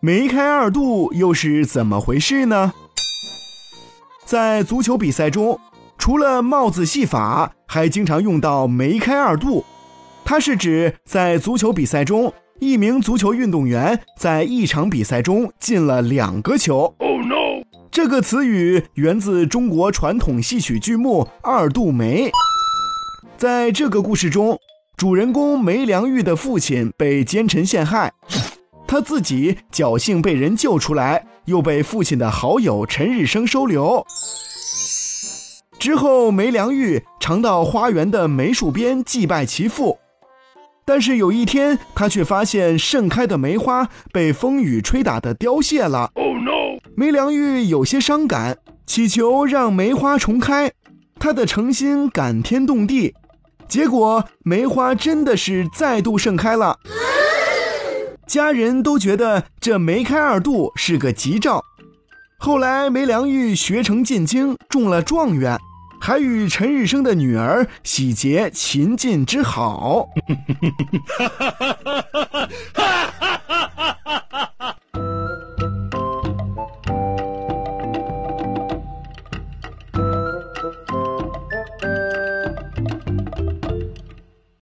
梅开二度又是怎么回事呢？在足球比赛中，除了帽子戏法，还经常用到梅开二度。它是指在足球比赛中，一名足球运动员在一场比赛中进了两个球。Oh no！这个词语源自中国传统戏曲剧目《二度梅》。在这个故事中，主人公梅良玉的父亲被奸臣陷害。他自己侥幸被人救出来，又被父亲的好友陈日升收留。之后，梅良玉常到花园的梅树边祭拜其父，但是有一天，他却发现盛开的梅花被风雨吹打的凋谢了。Oh no！梅良玉有些伤感，祈求让梅花重开。他的诚心感天动地，结果梅花真的是再度盛开了。家人都觉得这梅开二度是个吉兆。后来梅良玉学成进京，中了状元，还与陈日升的女儿喜结秦晋之好。